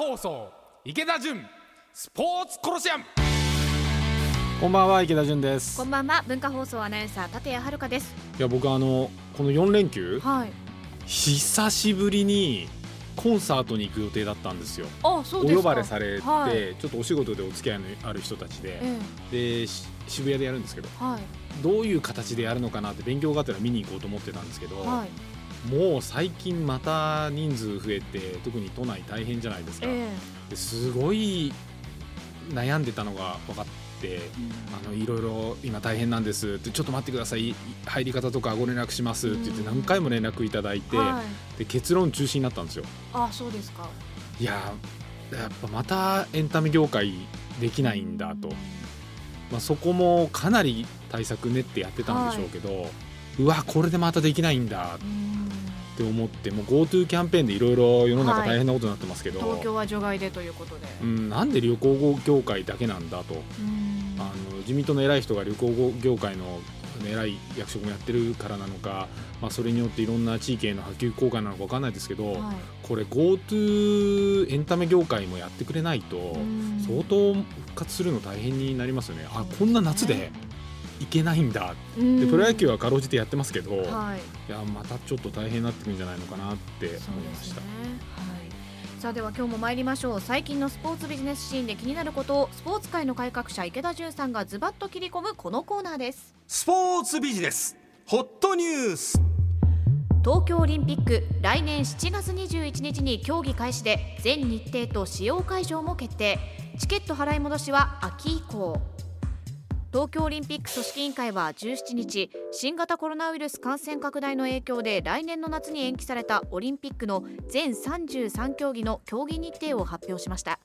放送池田純スポーツコロシアム。こんばんは池田純です。こんばんは文化放送アナウンサー立谷遥です。いや僕あのこの4連休はい。久しぶりにコンサートに行く予定だったんですよ。あそうですか。お呼ばれされて、はい。ちょっとお仕事でお付き合いのある人たちで、えでし渋谷でやるんですけどえはい。どういう形でやるのかなって勉強がてら見に行こうと思ってたんですけど、はいもう最近また人数増えて特に都内大変じゃないですか、えですごい悩んでたのが分かって。えあのいろいろ今大変なんですってちょっと待ってください。入り方とかご連絡しますって言ってうん。何回も連絡いただいて、はい。で結論中止になったんですよ。あそうですか。いややっぱまたエンタメ業界できないんだと、まあ、そこもかなり対策練ってやってたんでしょうけど、うわこれでまたできないんだうんって思ってもう GoTo キャンペーンでいろいろ世の中はい。大変なことになってますけど、東京は除外でということで。うん、なんで旅行業界だけなんだと。うん。あの自民党の偉い人が旅行業界の偉い役職もやってるからなのか、まあ、それによっていろんな地域への波及効果なのか分かんないですけど、はい。これ GoTo エンタメ業界もやってくれないとうん。相当復活するの大変になりますよね。あこんな夏で？行けないんだ。うん。でプロ野球はかろうじてやってますけど、いはい。やまたちょっと大変になってくるんじゃないのかなって思いました。すねはい。さあでは今日も参りましょう。最近のスポーツビジネスシーンで気になることをスポーツ界の改革者池田純さんがズバッと切り込むこのコーナーです。スポーツビジネスホットニュース。東京オリンピック来年7月21日に競技開始で全日程と使用会場も決定。チケット払い戻しは秋以降東京オリンピック組織委員会は17日新型コロナウイルス感染拡大の影響で来年の夏に延期されたオリンピックの全33競技の競技日程を発表しました。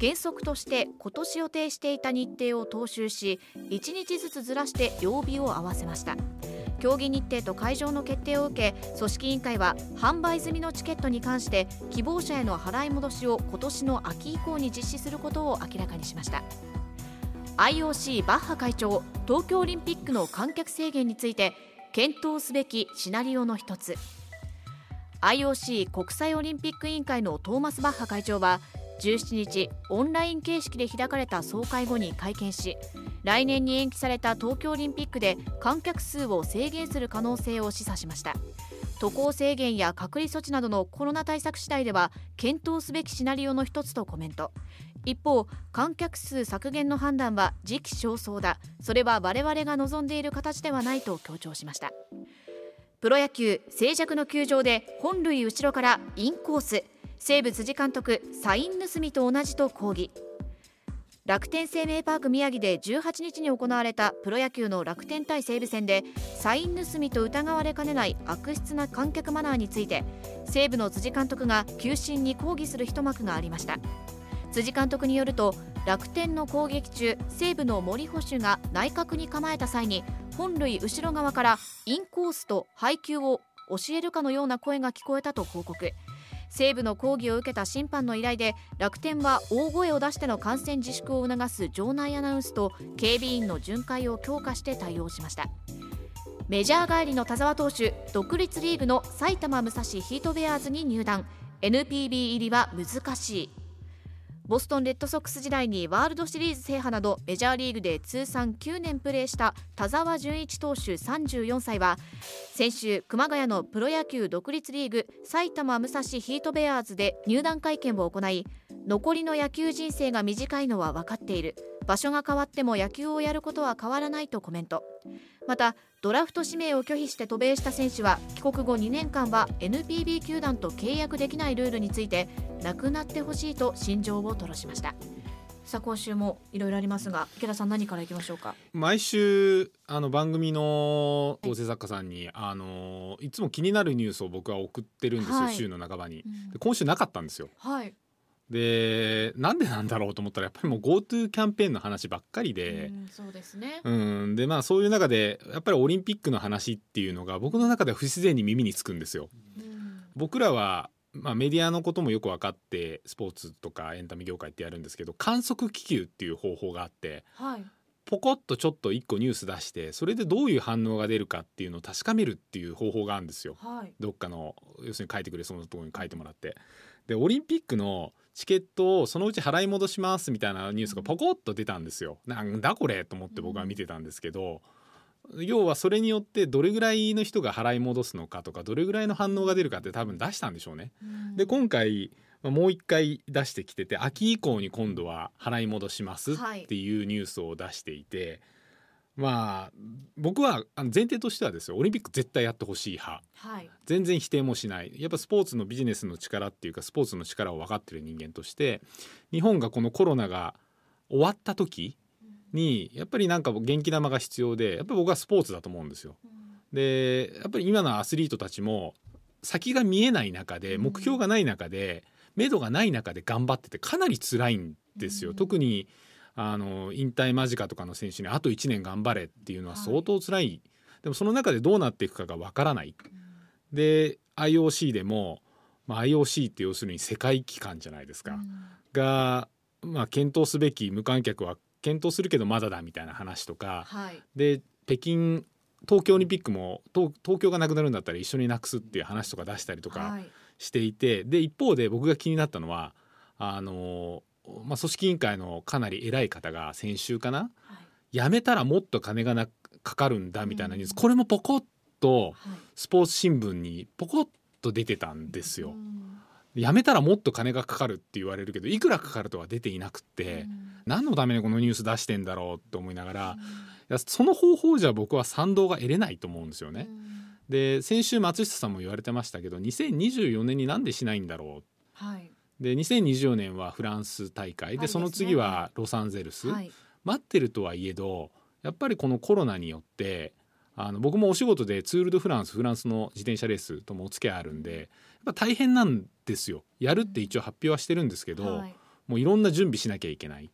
原則として今年予定していた日程を踏襲し1日ずつずらして曜日を合わせました。競技日程と会場の決定を受け組織委員会は販売済みのチケットに関して希望者への払い戻しを今年の秋以降に実施することを明らかにしました。IOC バッハ会長東京オリンピックの観客制限について検討すべきシナリオの一つ。IOC 国際オリンピック委員会のトーマス・バッハ会長は17日オンライン形式で開かれた総会後に会見し来年に延期された東京オリンピックで観客数を制限する可能性を示唆しました。渡航制限や隔離措置などのコロナ対策次第では検討すべきシナリオの一つとコメント。一方観客数削減の判断は時期尚早だ。それは我々が望んでいる形ではないと強調しました。プロ野球静寂の球場で本塁後ろからインコース。西武辻監督サイン盗みと同じと抗議。楽天生命パーク宮城で18日に行われたプロ野球の楽天対西武戦でサイン盗みと疑われかねない悪質な観客マナーについて西武の辻監督が球審に抗議する一幕がありました。辻監督によると楽天の攻撃中西武の森捕手が内角に構えた際に本塁後ろ側からインコースと配球を教えるかのような声が聞こえたと報告。西武の抗議を受けた審判の依頼で楽天は大声を出しての観戦自粛を促す場内アナウンスと警備員の巡回を強化して対応しました。メジャー帰りの田澤投手独立リーグの埼玉武蔵ヒートベアーズに入団。NPB 入りは難しい。ボストンレッドソックス時代にワールドシリーズ制覇などメジャーリーグで通算9年プレーした田澤純一投手34歳は先週熊谷のプロ野球独立リーグ埼玉武蔵ヒートベアーズで入団会見を行い残りの野球人生が短いのは分かっている。場所が変わっても野球をやることは変わらないとコメント。またドラフト指名を拒否して渡米した選手は帰国後2年間は NPB 球団と契約できないルールについてなくなってほしいと心情を吐露しました。さあ今週もいろいろありますが池田さん何からいきましょうか？毎週あの番組の構成作家さんに、あのいつも気になるニュースを僕は送ってるんですよ、はい。週の半ばに。うん。で今週なかったんですよ。はい、でなんでなんだろうと思ったらやっぱりもう GoTo キャンペーンの話ばっかりでう。んそうですね、うん、でまあそういう中でやっぱりオリンピックの話っていうのが僕の中では不自然に耳につくんですよ。うん僕らは、まあ、メディアのこともよく分かってスポーツとかエンタメ業界ってやるんですけど観測気球っていう方法があってはいポコッとちょっと一個ニュース出してそれでどういう反応が出るかっていうのを確かめるっていう方法があるんですよ。はいどっかの要するに書いてくれそうなところに書いてもらって。でオリンピックのチケットをそのうち払い戻しますみたいなニュースがポコッと出たんですよ。なんだこれと思って僕は見てたんですけど、要はそれによってどれぐらいの人が払い戻すのかとかどれぐらいの反応が出るかって多分出したんでしょうね。で今回まあもう一回出してきてて秋以降に今度は払い戻しますっていうニュースを出していて、まあ僕は前提としてはですよオリンピック絶対やってほしい派。はい。全然否定もしない。やっぱスポーツのビジネスの力っていうかスポーツの力を分かってる人間として日本がこのコロナが終わった時にやっぱりなんか元気玉が必要でやっぱり僕はスポーツだと思うんですよ。でやっぱり今のアスリートたちも先が見えない中で目標がない中で目処がない中で頑張っててかなり辛いんですよ。うん。特にあの引退間近とかの選手にあと1年頑張れっていうのは相当辛い、でもその中でどうなっていくかがわからない。で IOC でも、まあ、IOC って要するに世界機関じゃないですか、が、まあ、検討すべき無観客は検討するけどまだだみたいな話とか。はい。で北京東京オリンピックも東東京がなくなるんだったら一緒になくすっていう話とか出したりとかはい。していて。で一方で僕が気になったのはあの、まあ、組織委員会のかなり偉い方が先週かなはい。辞めたらもっと金がなかかるんだみたいなニュース、うん。これもポコッとはい。スポーツ新聞にポコッと出てたんですよ。うん。辞めたらもっと金がかかるって言われるけどいくらかかるとは出ていなくって、何のためにこのニュース出してんだろうって思いながら、いやその方法じゃ僕は賛同が得れないと思うんですよね。で先週松下さんも言われてましたけど2024年になんでしないんだろはい、うで2024年はフランス大会。で、はいその次はロサンゼルス、はい。待ってるとはいえどやっぱりこのコロナによってあの僕もお仕事でツール・ド・フランスフランスの自転車レースともお付き合いあるんでやっぱ大変なんですよ。やるって一応発表はしてるんですけど、はい。もういろんな準備しなきゃいけない。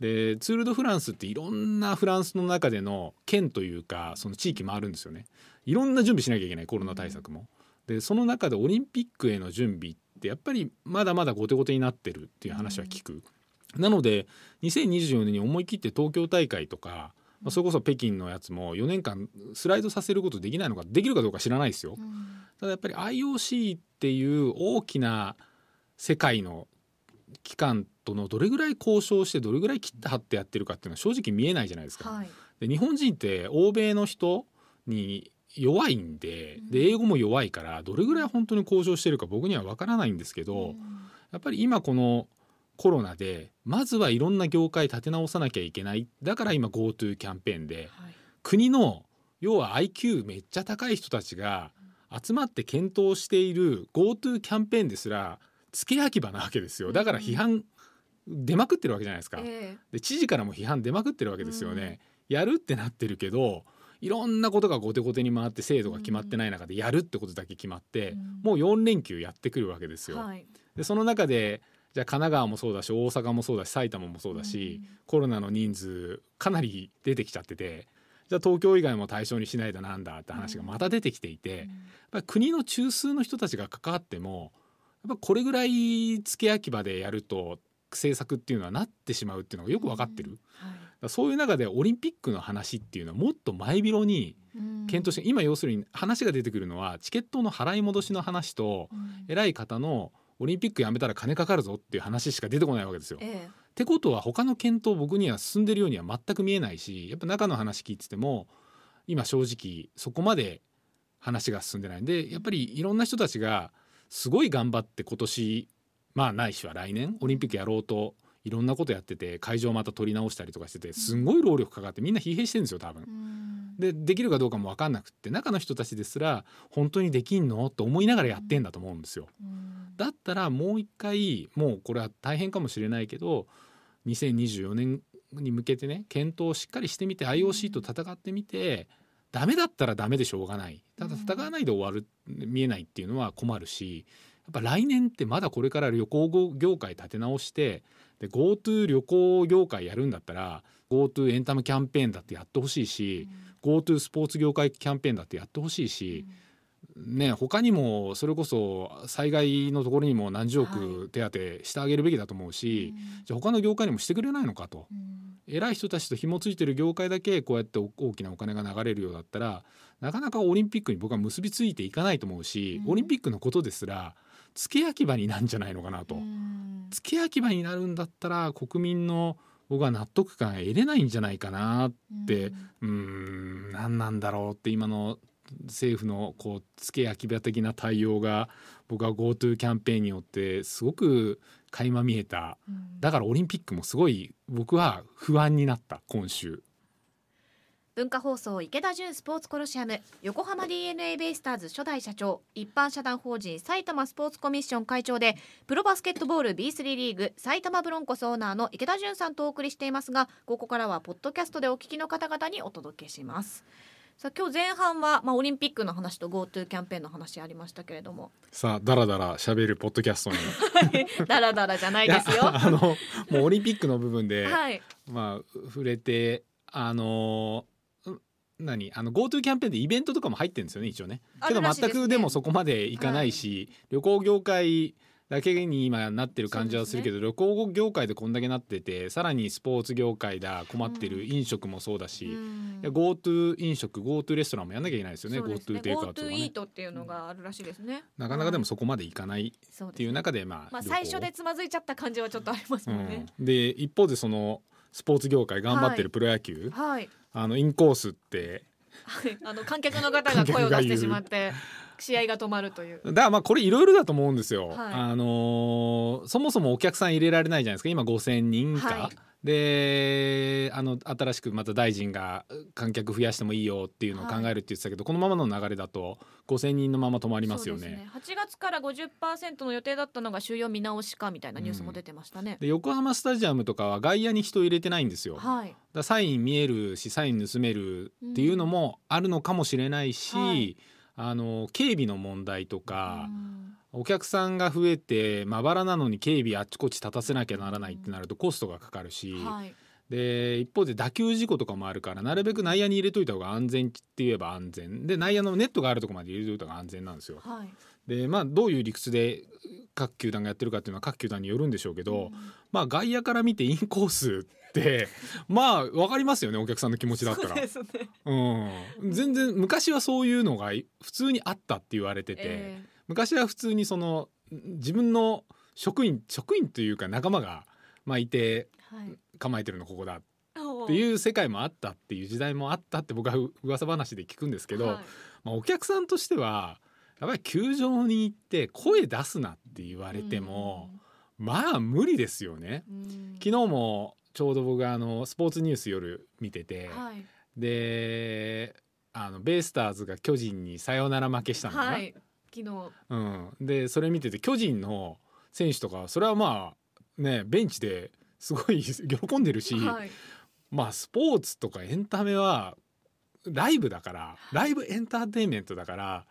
でツール・ド・フランスっていろんなフランスの中での県というかその地域もあるんですよね。いろんな準備しなきゃいけないコロナ対策も。でその中でオリンピックへの準備ってやっぱりまだまだ後手後手になってるっていう話は聞く。なので2024年に思い切って東京大会とか、まあ、それこそ北京のやつも4年間スライドさせることできないのかできるかどうか知らないですよ。ただやっぱり IOC っていう大きな世界の機関とのどれぐらい交渉してどれぐらい切って張ってやってるかっていうのは正直見えないじゃないですか。はいで日本人って欧米の人に弱いんでで英語も弱いからどれぐらい本当に交渉してるか僕には分からないんですけど、やっぱり今このコロナでまずはいろんな業界立て直さなきゃいけない。だから今 GoTo キャンペーンではい。国の要は IQ めっちゃ高い人たちが集まって検討している GoTo キャンペーンですら付け焼き場なわけですよ。だから批判出まくってるわけじゃないですか。えで知事からも批判出まくってるわけですよね。やるってなってるけどいろんなことが後手後手に回って制度が決まってない中でやるってことだけ決まって、うん。もう4連休やってくるわけですよ。えはい。でその中でじゃあ神奈川もそうだし大阪もそうだし埼玉もそうだし、コロナの人数かなり出てきちゃっててじゃあ東京以外も対象にしないとなんだって話がまた出てきていて、やっぱり国の中枢の人たちが関わってもやっぱこれぐらい付け焼き場でやると政策っていうのはなってしまうっていうのがよく分かってる。だからそういう中でオリンピックの話っていうのはもっと前広に検討して、今要するに話が出てくるのはチケットの払い戻しの話と偉い方のオリンピックやめたら金かかるぞっていう話しか出てこないわけですよ。っえ。てことは他の検討僕には進んでるようには全く見えないしやっぱ中の話聞いてても今正直そこまで話が進んでないんでやっぱりいろんな人たちがすごい頑張って今年まあないしは来年オリンピックやろうといろんなことやってて会場また取り直したりとかしててすん。ごい労力かかってみんな疲弊してるんですよ多分。でできるかどうかも分かんなくって中の人たちですら本当にできんのと思いながらやってんだと思うんですよ。うん。だったらもう一回もうこれは大変かもしれないけど2024年に向けてね検討をしっかりしてみて IOC と戦ってみてダメだったらダメでしょうがない。ただ戦わないで終わる見えないっていうのは困るしやっぱ来年ってまだこれから旅行業界立て直してで GoTo 旅行業界やるんだったら GoTo エンタメキャンペーンだってやってほしいし GoTo スポーツ業界キャンペーンだってやってほしいし、ね、他にもそれこそ災害のところにも何十億手当してあげるべきだと思うし、じゃあ他の業界にもしてくれないのかと。うん。偉い人たちと紐ついてる業界だけこうやって大きなお金が流れるようだったらなかなかオリンピックに僕は結びついていかないと思うし、うん。オリンピックのことですら付け焼き場になるんじゃないのかなと。うん。付け焼き場になるんだったら国民の僕は納得感得れないんじゃないかなて。うーん何なんだろうって今の政府のこう付け焼き場的な対応が僕は GoTo キャンペーンによってすごく垣間見えた。うん。だからオリンピックもすごい僕は不安になった今週文化放送池田純スポーツコロシアム横浜 d n a ベイスターズ初代社長一般社団法人埼玉スポーツコミッション会長でプロバスケットボール B3 リーグ埼玉ブロンコスオーナーの池田純さんとお送りしていますがここからはポッドキャストでお聞きの方々にお届けします。さあ今日前半は、まあ、オリンピックの話と GoTo キャンペーンの話ありましたけれども。さあだらだら喋るポッドキャストに。だらだらじゃないですよ。あのもうオリンピックの部分で、はい。まあ触れてあのん何？あの GoTo キャンペーンでイベントとかも入ってるんですよね一応ね。あけど全くでもそこまでいかないし、旅行業界だけに今なってる感じはするけど、旅行業界でこんだけなっててさらにスポーツ業界だ困ってる飲食もそうだし、うん。GoTo 飲食 GoTo レストランもやんなきゃいけないですよね GoTo テイクアウトとかねイートっていうのがあるらしいですね。なかなかでもそこまでいかないっていう中でまあ、まあ旅行。最初でつまずいちゃった感じはちょっとありますもんね、うん、で一方でそのスポーツ業界頑張ってるプロ野球、はいあのインコースって。はい、あの観客の方が声を出してしまって 試合が止まるという。だからまあこれいろいろだと思うんですよ。はいあのーそもそもお客さん入れられないじゃないですか今5,000人か。はいであの新しくまた大臣が観客増やしてもいいよっていうのを考えるって言ってたけど、このままの流れだと5,000人のまま止まりますよね。そうですね。8月から50%の予定だったのが収容見直しかみたいなニュースも出てましたね。で横浜スタジアムとかは外野に人入れてないんですよ。はい。らサイン見えるしサイン盗めるっていうのもあるのかもしれないし、はいあの警備の問題とか。うんお客さんが増えてまばらなのに警備あっちこっち立たせなきゃならないってなるとコストがかかるし、はい。で一方で打球事故とかもあるからなるべく内野に入れといた方が安全って言えば安全で内野のネットがあるところまで入れといた方が安全なんですよ。はい。でまあどういう理屈で各球団がやってるかっていうのは各球団によるんでしょうけど、まあ外野から見てインコースって まあ分かりますよねお客さんの気持ちだったら。ね。うん、全然昔はそういうのが普通にあったって言われてて。え昔は普通にその自分の職員職員というか仲間が、まあ、いてーはい。構えてるのここだっっていう世界もあったっていう時代もあったって僕はう噂話で聞くんですけど、はいまあ、お客さんとしてはやっぱり球場に行って声出すなって言われても、まあ無理ですよね。昨日もちょうど僕があのスポーツニュース夜見てて、はい。であのベイスターズが巨人にサヨナラ負けしたのかな、はい。昨日。うん、でそれ見てて巨人の選手とかそれはまあねベンチですごい喜んでるし、はい。まあスポーツとかエンタメはライブだからライブエンターテインメントだから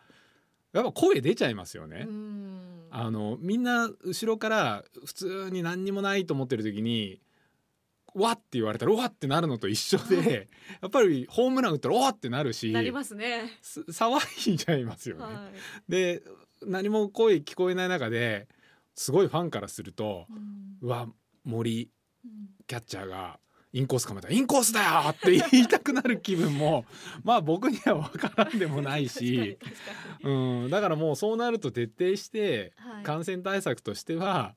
やっぱ声出ちゃいますよね。うんあのみんな後ろから普通に何にもないと思ってる時に「わっ!」って言われたら「わっ!」ってなるのと一緒でやっぱりホームラン打ったら「わっ!」ってなるしなりますね。す騒いじゃいますよね。はい。で何も声聞こえない中ですごいファンからするとうん「うわ森うんキャッチャーがインコース構えたらインコースだよ!」って言いたくなる気分も まあ僕には分からんでもないし、うん、だからもうそうなると徹底してはい。感染対策としては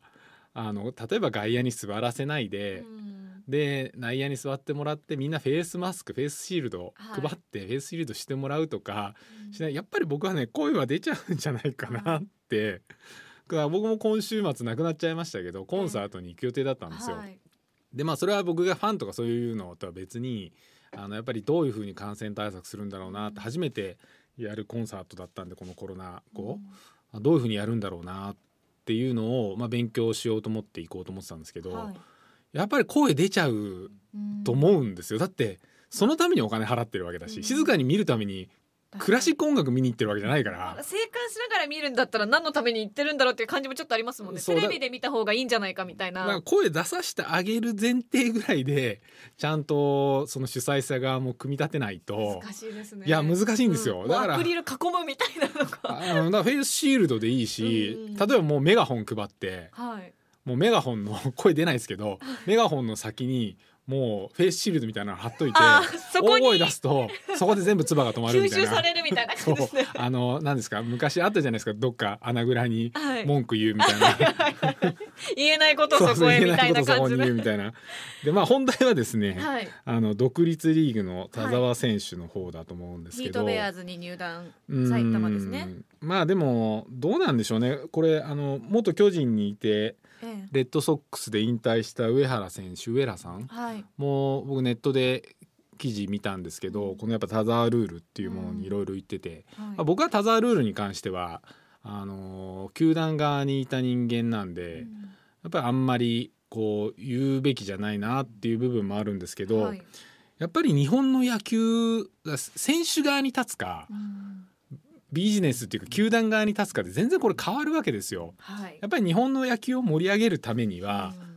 あの例えば外野に座らせないで。うん。で内野に座ってもらってみんなフェイスマスクフェイスシールドはい。配ってフェイスシールドしてもらうとかしない。やっぱり僕はね声は出ちゃうんじゃないかなって、だから僕も今週末なくなっちゃいましたけどコンサートに行く予定だったんですよ。はいでまあそれは僕がファンとかそういうのとは別にあのやっぱりどういうふうに感染対策するんだろうなって初めてやるコンサートだったんでこのコロナ後、あどういうふうにやるんだろうなっていうのを、まあ、勉強しようと思って行こうと思ってたんですけど、はい。やっぱり声出ちゃううん。と思うんですよ。だってそのためにお金払ってるわけだし、うん。静かに見るためにクラシック音楽見に行ってるわけじゃないから。静観しながら見るんだったら何のために言ってるんだろうっていう感じもちょっとありますもんね。テレビで見た方がいいんじゃないかみたいな。声出させてあげる前提ぐらいでちゃんとその主催者側も組み立てないと。難しいですね。いや難しいんですよ。うだから。アクリル囲むみたいなのが。あのだフェイスシールドでいいし、うん。例えばもうメガホン配ってはい。もうメガホンの 声出ないですけどメガホンの先にもうフェイスシールドみたいなの貼っといて大声出すとそこで全部唾が止まる吸みたいな。収されるみたいな感じですね。あの何ですか昔あったじゃないですかどっか穴蔵にはい。文句言うみたいな、言えないことをそこへみたい言えないことな感じでそこに言う。みたいな。でまあ本題はですね、はい。あの独立リーグの田澤選手の方だと思うんですけど、ヒートベアーズに入団うん。埼玉ですね。まあでもどうなんでしょうね。これあの元巨人にいてええレッドソックスで引退した上原選手上原さん。はい。もう僕ネットで記事見たんですけど、うん。このやっぱ田澤ルールっていうものにいろいろ言ってて、はい。まあ、僕は田澤ルールに関してはあの球団側にいた人間なんで、うん。やっぱりあんまりこう言うべきじゃないなっていう部分もあるんですけど、はい。やっぱり日本の野球選手側に立つかうんビジネスっていうか球団側に立つかで全然これ変わるわけですよ。はい。やっぱり日本の野球を盛り上げるためには、うん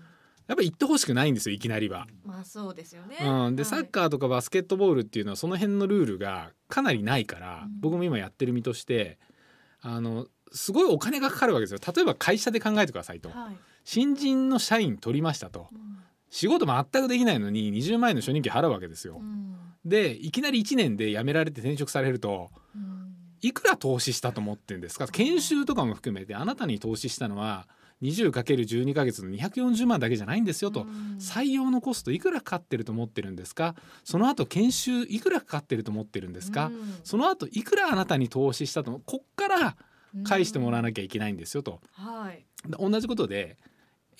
やっぱり行ってほしくないんですよいきなりは。まあそうですよね。うん、で、はいサッカーとかバスケットボールっていうのはその辺のルールがかなりないから、うん僕も今やってる身としてあのすごいお金がかかるわけですよ例えば会社で考えてくださいとはい。新人の社員取りましたとうん仕事全くできないのに20万円の初任給払うわけですよう。んでいきなり1年で辞められて転職されるとうんいくら投資したと思ってんですか？研修とかも含めてあなたに投資したのは 20×12 ヶ月の240万だけじゃないんですよと。うん。採用のコストいくらかかってると思ってるんですか？その後研修いくらかかってると思ってるんですか、うん。その後いくらあなたに投資したとこっから返してもらわなきゃいけないんですよと、はい。で同じことで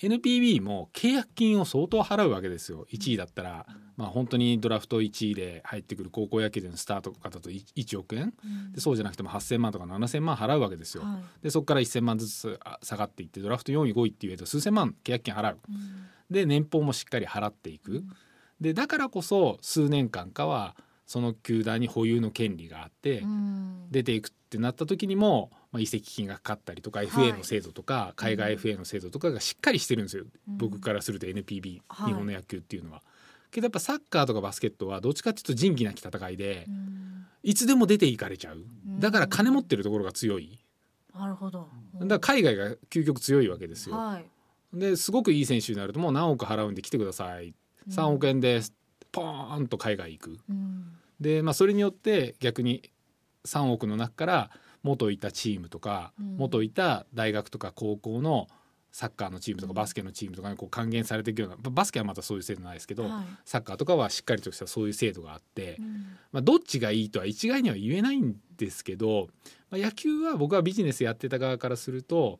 NPB も契約金を相当払うわけですよ。1位だったら、まあ、本当にドラフト1位で入ってくる高校野球でのスタート方と 1, 億円。うん。でそうじゃなくても8,000万とか7,000万払うわけですよ。はい。でそこから1,000万ずつあ下がっていってドラフト4位5位っていうと数千万契約金払う。うん。で年俸もしっかり払っていく、でだからこそ数年間かはその球団に保有の権利があって、うん。出ていくってなった時にも、まあ、移籍金がかかったりとか FA の制度とか、海外 FA の制度とかがしっかりしてるんですよ、うん。僕からすると NPB、はい。日本の野球っていうのは。けどやっぱサッカーとかバスケットはどっちかっていうと仁義なき戦いで、うん。いつでも出ていかれちゃう。うん。だから金持ってるところが強い。なるほど。だから海外が究極強いわけですよ。はい。ですごくいい選手になるともう何億払うんで来てください。3億円です。ポーンと海外行く。うん。で、まあ、それによって逆に3億の中から元いたチームとか、うん。元いた大学とか高校のサッカーのチームとかうん。バスケのチームとかにこう還元されていくようなバスケはまたそういう制度ないですけど、はい。サッカーとかはしっかりとしたそういう制度があって、うん。まあ、どっちがいいとは一概には言えないんですけど、まあ、野球は僕はビジネスやってた側からすると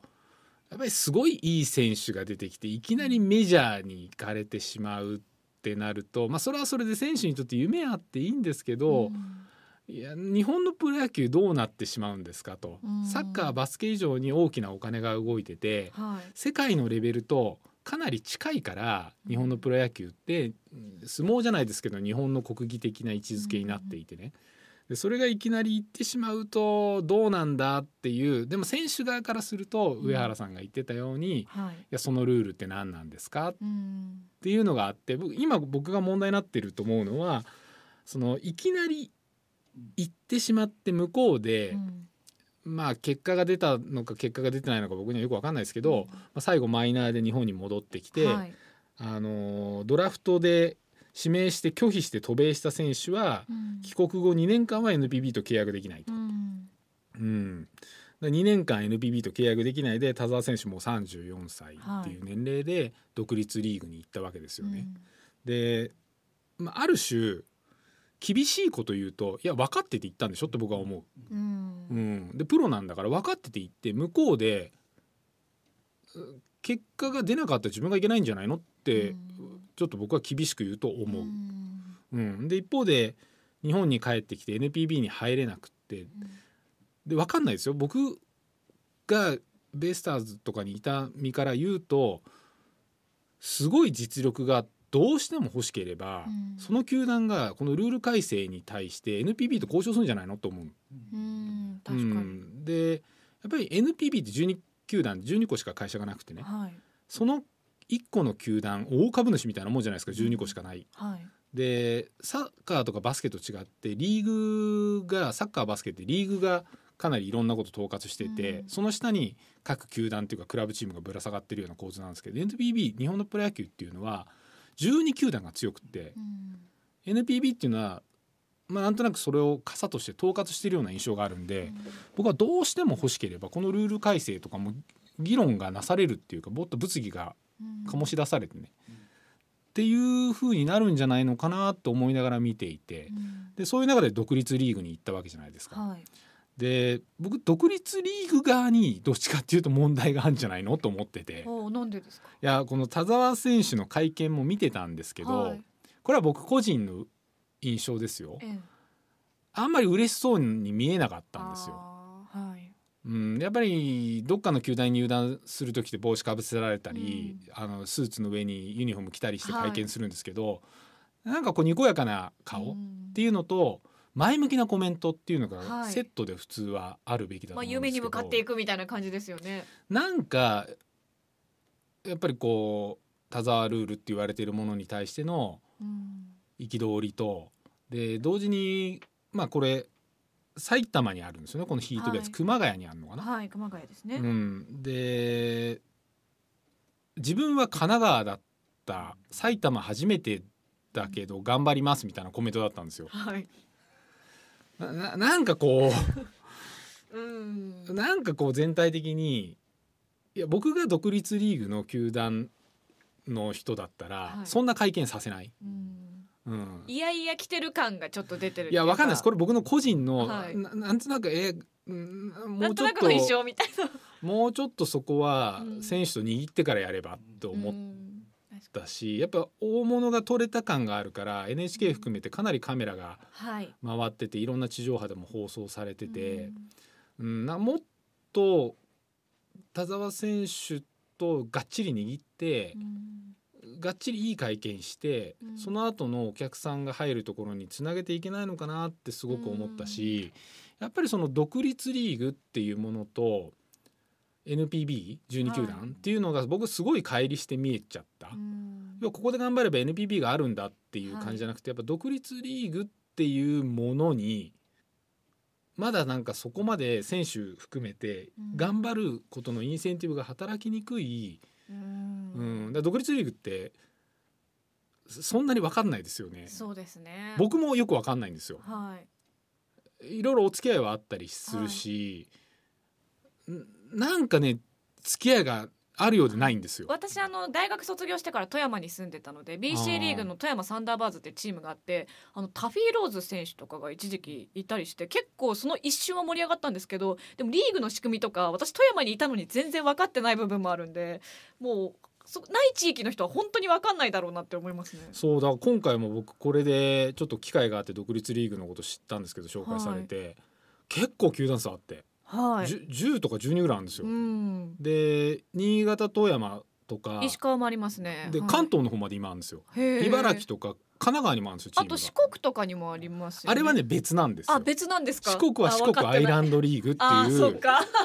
やっぱりすごいいい選手が出てきていきなりメジャーに行かれてしまうってなると、まあ、それはそれで選手にとって夢あっていいんですけど、うんいや日本のプロ野球どうなってしまうんですかと、うん。サッカーバスケ以上に大きなお金が動いててはい。世界のレベルとかなり近いから日本のプロ野球ってうん相撲じゃないですけど日本の国技的な位置づけになっていてね。でそれがいきなり言ってしまうとどうなんだっていうでも選手側からするとうん。上原さんが言ってたように、いはい。やそのルールって何なんですか？っうん。ていうのがあって僕今僕が問題になってると思うのはそのいきなり行ってしまって向こうで、うん。まあ結果が出たのか結果が出てないのか僕にはよく分かんないですけど、まあ、最後マイナーで日本に戻ってきて、はい。あのドラフトで指名して拒否して渡米した選手はうん。帰国後2年間は NPB と契約できないと。うん。うん。2年間 NPB と契約できないで田澤選手も34歳っていう年齢で独立リーグに行ったわけですよね。で、まあ、ある種厳しいこと言うといや分かってて言ったんでしょって僕は思う。うん。ううん。ん、でプロなんだから分かってて言って向こうでう結果が出なかったら自分がいけないんじゃないのって、うん。ちょっと僕は厳しく言うと思う。ん。うん。で一方で日本に帰ってきて NPB に入れなくってで分かんないですよ。僕がベイスターズとかにいた身から言うとすごい実力がどうしても欲しければ、うん。その球団がこのルール改正に対して NPB と交渉するんじゃないの？と思う。うん確かに。うん。でやっぱり NPB って12球団12個しか会社がなくてね。はい。その1個の球団大株主みたいなもんじゃないですか12個しかない。はい。でサッカーとかバスケと違ってリーグがサッカーバスケってリーグがかなりいろんなこと統括してて、うん。その下に各球団っていうかクラブチームがぶら下がってるような構図なんですけど NPB 日本のプロ野球っていうのは12球団が強くってうん NPB っていうのは、まあ、なんとなくそれを傘として統括しているような印象があるんで、僕はどうしても欲しければこのルール改正とかも議論がなされるっていうかもっと物議がうん。醸し出されてね、っていう風になるんじゃないのかなと思いながら見ていてうん。でそういう中で独立リーグに行ったわけじゃないですか。はいで僕独立リーグ側にどっちかっていうと問題があるんじゃないのと思ってて。なんでですか？やこの田澤選手の会見も見てたんですけど、はい。これは僕個人の印象ですよ。ええ。あんまり嬉しそうに見えなかったんですよ。うん、やっぱりどっかの球団に入団する時って帽子かぶせられたり、あのスーツの上にユニフォーム着たりして会見するんですけど、なんかこうにこやかな顔っていうのと前向きなコメントっていうのがはい。セットで普通はあるべきだとまあ思うんですけど、夢に向かっていくみたいな感じですよね。なんかやっぱりこう田沢ルールって言われているものに対してのうん。憤りとで同時にまあこれ埼玉にあるんですよね。この引いてるやつ、はい。熊谷にあるのかな。はい熊谷ですね。うん、で自分は神奈川だった。埼玉初めてだけど頑張りますみたいなコメントだったんですよ。はいなななんかこうん。うなんかこう全体的にいや僕が独立リーグの球団の人だったら、はい。そんな会見させない。うん。うん、いやいや来てる感がちょっと出てるいやわかんないです。これれ僕の個人の、はい。ななんとなくえうんもうちょっともうちょっとそこはうん。選手と握ってからやればって思っうん確か？だしやっぱ大物が取れた感があるから NHK 含めてかなりカメラがはい。回ってていろんな地上波でも放送されててう、ん。うん、なもっと田澤選手とがっちり握ってがっちりいい会見して、うん。その後のお客さんが入るところにつなげていけないのかなってすごく思ったし、やっぱりその独立リーグっていうものと NPB12 球団っていうのが僕すごい乖離して見えちゃった。はここで頑張れば NPB があるんだっていう感じじゃなくて、やっぱ独立リーグっていうものにまだなんかそこまで選手含めてうん。頑張ることのインセンティブが働きにくい、うん。うん。だ独立リーグってそそんなに分かんないですよね。そうですね。僕もよく分かんないんですよ。はい。いろいろお付き合いはあったりするし、んなんかね付き合いがあるようでないんですよ。私あの大学卒業してから富山に住んでたのであ BC ーリーグの富山サンダーバーズってチームがあってあのタフィーローズ選手とかが一時期いたりして結構その一瞬は盛り上がったんですけどでもリーグの仕組みとか私富山にいたのに全然分かってない部分もあるんでもうそない地域の人は本当に分かんないだろうなって思いますね。そうだから今回も僕これでちょっと機会があって独立リーグのこと知ったんですけど紹介されて、結構球団数あって、はじゅ 10, とか12ぐらいあるんですよ。うんで新潟富山とか石川もありますね。ではい関東の方まで今あるんですよ。茨城とか神奈川にもあるんですよあと四国とかにもありますよね。あれはね別なんですよあ別なんですか？四国は四国アイランンドリーグってあいそう。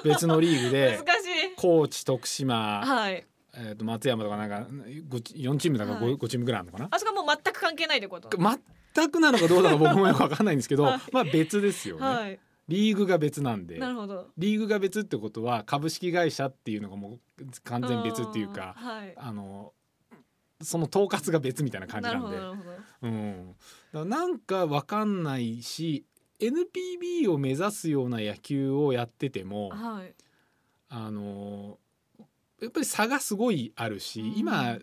別のリーグで 難しい。高知徳島、はい。えー、と松山とかなんか5チ4チームだから 5,、はい5チームぐらいあるのかな？あそこはもう全く関係ないってこと？全くなのかどうだか僕もよく分かんないんですけど、はいまあ別ですよね、はい。リーグが別なんでなるほど。リーグが別ってことは株式会社っていうのがもう完全別っていうかあーはい。あのその統括が別みたいな感じななんで。うん、だからなんか分かんないし NPB を目指すような野球をやっててもはい。あのやっぱり差がすごいあるし、うん今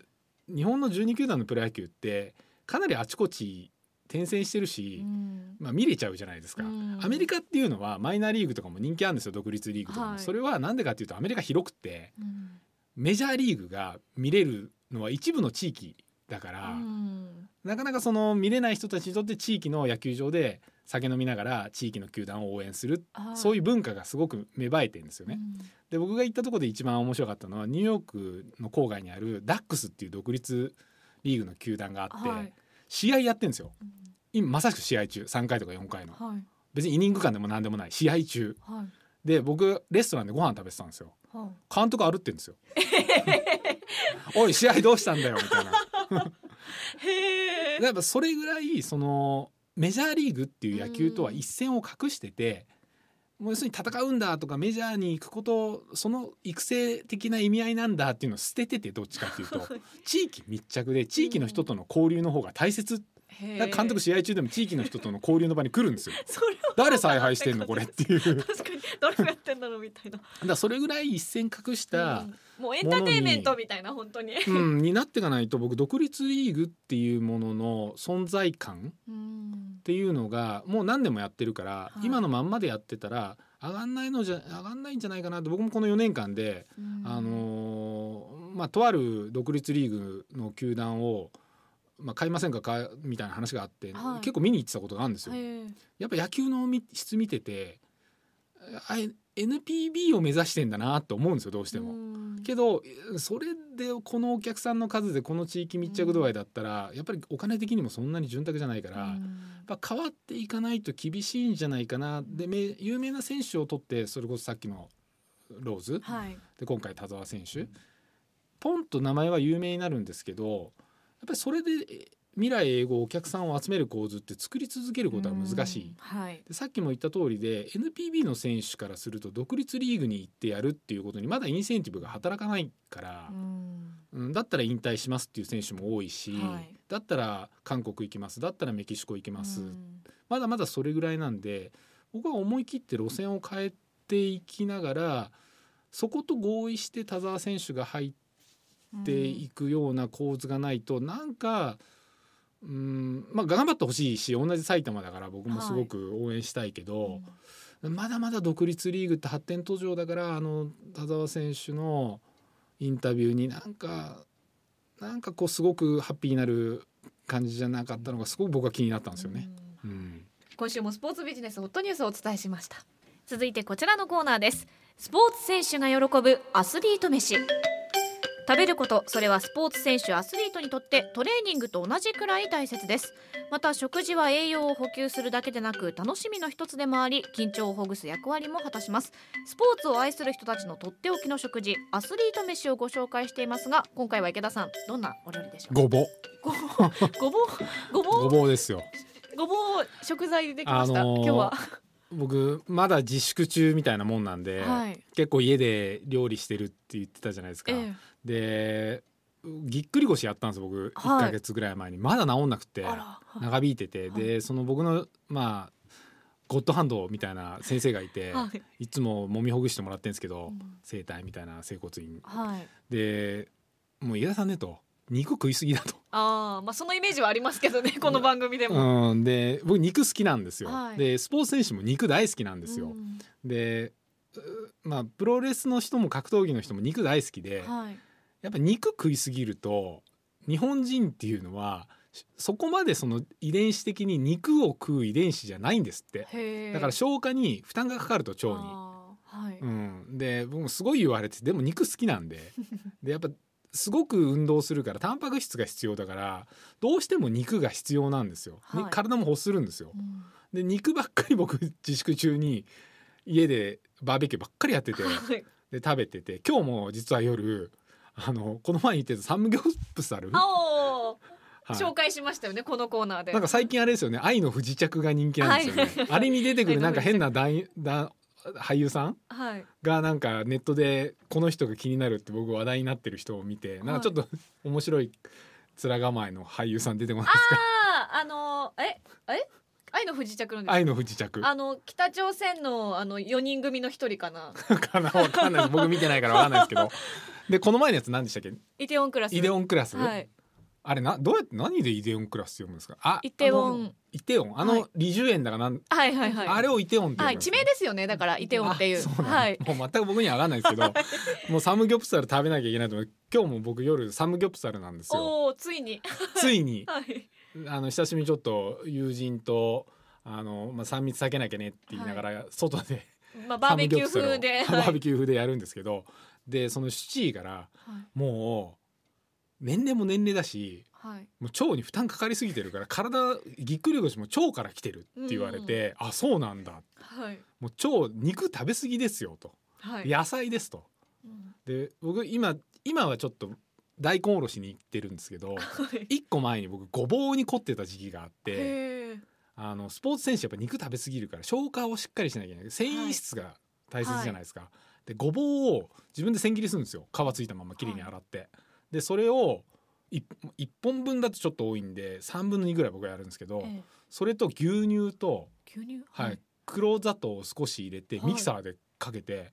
日本の12球団のプロ野球ってかなりあちこち転戦してるし、うん。まあ、見れちゃうじゃないですか、うん。アメリカっていうのはマイナーリーグとかも人気あるんですよ独立リーグとかも、はいそれはなんでかっていうとアメリカ広くてうん。メジャーリーグが見れるのは一部の地域だから、うん。なかなかその見れない人たちにとって地域の野球場で酒飲みながら地域の球団を応援するはい。そういう文化がすごく芽生えてるんですよね。うん。で僕が行ったところで一番面白かったのはニューヨークの郊外にあるダックスっていう独立リーグの球団があって、はい試合やってるんですよ。うん。今まさしく試合中。3回とか4回の。はい。別にイニング間でも何でもない。試合中。はい。で僕レストランでご飯食べてたんですよ。はい。監督歩ってんですよ。おい試合どうしたんだよみたいな。へえ。やっぱそれぐらいそのメジャーリーグっていう野球とは一線を画しててもう要するに戦うんだとかメジャーに行くことその育成的な意味合いなんだっていうのを捨てててどっちかっていうと 地域密着で地域の人との交流の方が大切、監督試合中でも地域の人との交流の場に来るんですよ。誰采配してんのこれっていう。確かに。誰がやってんだろうみたいな。らそれぐらい一線隠した、うん。もうエンターテインメントみたいな本当に。うん、になっていかないと僕独立リーグっていうものの存在感うんっていうのがもう何年もやってるから、はい。今のまんまでやってたら上がんないのじゃ上がんないんじゃないかなって僕もこの4年間で、うん。あのーまあとある独立リーグの球団を、まあ、買いませんか買うみたいな話があって、はい。結構見に行ってたことがあるんですよ。やっぱ野球のみ質見ててあ NPB を目指してんだなと思うんですよどうしても。うん。けどそれでこのお客さんの数でこの地域密着度合いだったら、やっぱりお金的にもそんなに潤沢じゃないから、やうん。っぱ変わっていかないと厳しいんじゃないかな。でめ有名な選手を取ってそれこそさっきのローズはい。で今回田澤選手。ポンと名前は有名になるんですけどやっぱりそれでえ未来英語お客さんを集める構図って作り続けることは難しい。うんはい。でさっきも言った通りで NPB の選手からすると独立リーグに行ってやるっていうことにまだインセンティブが働かないからう、ん。うん、だったら引退しますっていう選手も多いし、はい。だったら韓国行きますだったらメキシコ行きます、うん。まだまだそれぐらいなんで僕は思い切って路線を変えていきながらそこと合意して田澤選手が入っていくような構図がないとなんか。うんまあ、頑張ってほしいし同じ埼玉だから僕もすごく応援したいけど、まだまだ独立リーグって発展途上だからあの田澤選手のインタビューになんかなんかこうすごくハッピーになる感じじゃなかったのがすごく僕は気になったんですよね。うん。うん。今週もスポーツビジネスホットニュースをお伝えしました。続いてこちらのコーナーです。スポーツ選手が喜ぶアスリート飯食べることそれはスポーツ選手アスリートにとってトレーニングと同じくらい大切です。また食事は栄養を補給するだけでなく楽しみの一つでもあり緊張をほぐす役割も果たします。スポーツを愛する人たちのとっておきの食事アスリート飯をご紹介していますが今回は池田さんどんなお料理でしょう？ごぼう。ごぼう。ごぼうごぼごうですよ。ごぼう食材できました、あのー今日は。僕まだ自粛中みたいなもんなんで、はい。結構家で料理してるって言ってたじゃないですか、えでぎっくり腰やったんです僕1はい。ヶ月ぐらい前に、まだ治んなくて長引いてて、でその僕のまあゴッドハンドみたいな先生がいて、はい。いつも揉みほぐしてもらってるんですけど、うん。整体みたいな整骨院。はい。でもう家田さんねと。肉食いすぎだと。ああまあそのイメージはありますけどね この番組でも、うん、で僕肉好きなんですよ、はい。でスポーツ選手も肉大好きなんですよ、うん。でうまあプロレスの人も格闘技の人も肉大好きで、はいやっぱ肉食いすぎると日本人っていうのはしそこまでその遺伝子的に肉を食う遺伝子じゃないんですって。だから消化に負担がかかると腸に。はい、うん、で僕もすごい言われてでも肉好きなんで。でやっぱすごく運動するからタンパク質が必要だからどうしても肉が必要なんですよ、にはい。体も欲するんですよ。うん。で肉ばっかり僕自粛中に家でバーベキューばっかりやっててはい。で食べてて今日も実は夜あのこの前言ってたサムギョプサル、はい。紹介しましたよねこのコーナーで。なんか最近あれですよね。愛の不時着が人気なんですよね、はい。あれに出てくるなんか変な愛男だ俳優さん？はい。がなんかネットでこの人が気になるって僕話題になってる人を見てなんかちょっと面白い面構えの俳優さん出てこないですか？あああのーええ？愛の不時着の愛の不時着。あの北朝鮮のあの四人組の一人かな。かなわかんない。僕見てないからわかんないですけど。でこの前のやつ何でしたっけ？イテウォンクラス。イデオンクラス、はい。あれなどうやって何でイデオンクラスって読むんですか？あイテウォン。イテオン。あの、はい。リジュエンだかなん、はいはいはい。あれをイテオンってねはい地名ですよねだからイテウォンっていう。あそうなんだ。はい。もう全く僕には分かんないですけど もうサムギョプサル食べなきゃいけないと思って今日も僕夜サムギョプサルなんですよ。おおついに。ついに。はいあの久しぶりにちょっと友人とあの、まあ、3密避けなきゃねって言いながら外で、まあバーベキュー風でバーベキュー風でやるんですけどでその7時からはい。もう年齢も年齢だしはい。もう腸に負担かかりすぎてるから体ぎっくり腰も腸から来てるって言われて、あそうなんだ。はい。もう腸肉食べ過ぎですよと、はい。野菜ですと。うん。で僕今今はちょっと大根おろしに行ってるんですけど はい。一個前に僕ごぼうに凝ってた時期があってあのスポーツ選手やっぱ肉食べ過ぎるから消化をしっかりしなきゃいけない。繊維質が大切じゃないですか、でごぼうを自分で千切りするんですよ。皮ついたままきれいに洗って、でそれを 1, 本分だとちょっと多いんで3分の2ぐらい僕はやるんですけど、ええ。それと牛乳と、牛乳？はい。黒砂糖を少し入れてはい。ミキサーでかけて、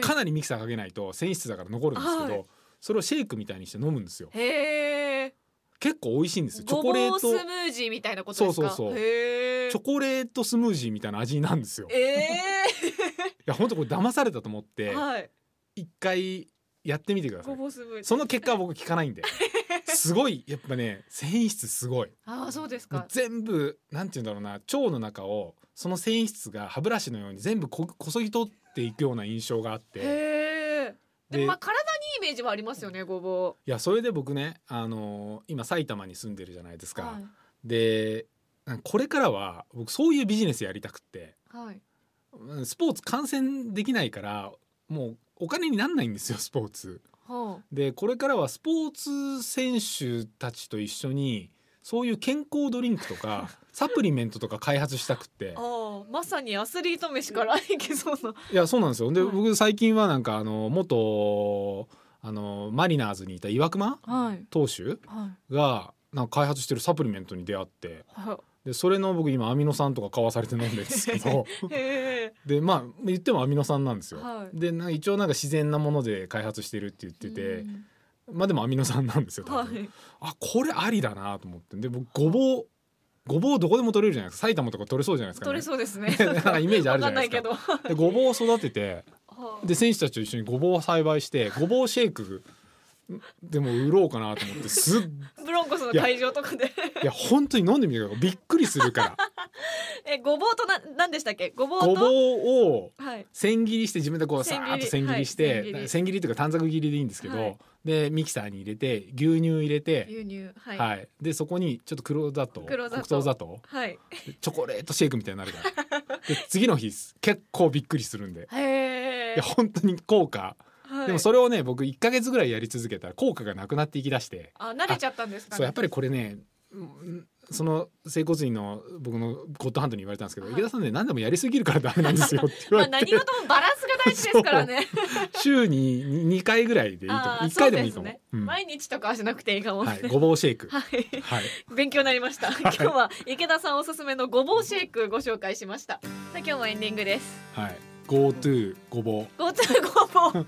かなりミキサーかけないと繊維質だから残るんですけど、はいそれをシェイクみたいにして飲むんですよ。へえ結構美味しいんですよ。チョコレート。スムージーみたいなことですか？そうそうそう。チョコレートスムージーみたいな味なんですよ。いえや本当これ騙されたと思ってえはい。一回やってみてくださごいぼうスムージー。その結果は僕聞かないんで。すごいやっぱね繊維質すごい。ああそうですか。全部なんて言うんだろうな腸の中をその繊維質が歯ブラシのように全部ここそぎ取っていくような印象があって。でまあ体メージはありますよねごぼいやそれで僕ね、あのー今埼玉に住んでるじゃないですか、うはい。でこれからは僕そういうビジネスやりたくって。はい。うんスポーツ観戦できないからもうお金になんないんですよスポーツ。はでこれからはスポーツ選手たちと一緒にそういう健康ドリンクとか サプリメントとか開発したくって。あああまさにアスリート飯からいけそうな。いやそうなんですよ。で、はい。僕最近はなんかあの元あのマリナーズにいた岩隈はい。投手はい。がなんか開発してるサプリメントに出会ってはでそれの僕今アミノ酸とか買わされて飲んでるんですけど でまあ言ってもアミノ酸なんですよ。はい。でなんか一応なんか自然なもので開発してるって言ってて、うん。まあでもアミノ酸なんですよ多分、はい。あこれありだなと思って。で僕ごぼうごぼうどこでも取れるじゃないですか。埼玉とか取れそうじゃないですか、ね、取れそうですね。なんかイメージあるじゃないですか。ごぼうを育ててはあで選手たちと一緒にごぼうを栽培して ごぼうシェイクでも売ろうかなと思ってすっ ブロンコスの会場とかで。いや本当に飲んでみてくだびっくりするから。えごぼうとな何でしたっけ？ごぼうと？ごぼうをはい。千切りして自分でこうさーっと千切りしはい千て切り。千切りというか短冊切りでいいんですけど、はい。でミキサーに入れて牛乳入れて、牛乳はい。はい。でそこにちょっと黒砂糖黒砂糖。砂糖。はい。チョコレートシェイクみたいになるから。で次の日結構びっくりするんで。へえいや本当に効果、はい。でもそれをね僕1か月ぐらいやり続けたら効果がなくなっていきだして。あ慣れちゃったんですかね。そうやっぱりこれねうんその整骨院の僕のゴッドハンドに言われたんですけど、はい。池田さんね何でもやりすぎるからダメなんですよって言まあわれて、何事もバランスが大事ですからね。週に2回ぐらいでいいと思うあー1回でもいいと思う。ね。うん。毎日とかはしなくていいかもね。はい、ごぼうシェイク。はい。はい。勉強になりました。今日は池田さんおすすめのごぼうシェイクご紹介しました。さあ今日もエンディングです。はい GoTo ごぼう GoTo ごぼう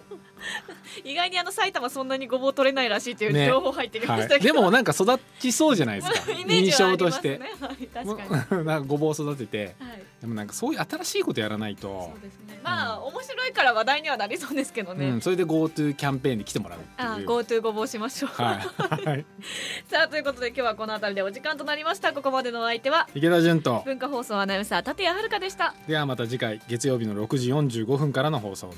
意外にあの埼玉そんなにごぼう取れないらしいというね。情報入ってきまはい、したけど、でもなんか育ちそうじゃないですか。イメージ印象として、ねはい、確もかに。う なんかごぼうを育てて。はい。でもなんかそういう新しいことやらないと。そうですね。まあ、面白いから話題にはなりそうですけどね、うん、それで GoTo キャンペーンに来てもらうってあ GoTo ごぼうしましょう、はい、はい、さあということで今日はこの辺りでお時間となりました。ここまでのお相手は池田純と。文化放送アナウンサー立谷遥でした。ではまた次回月曜日の6時45分からの放送で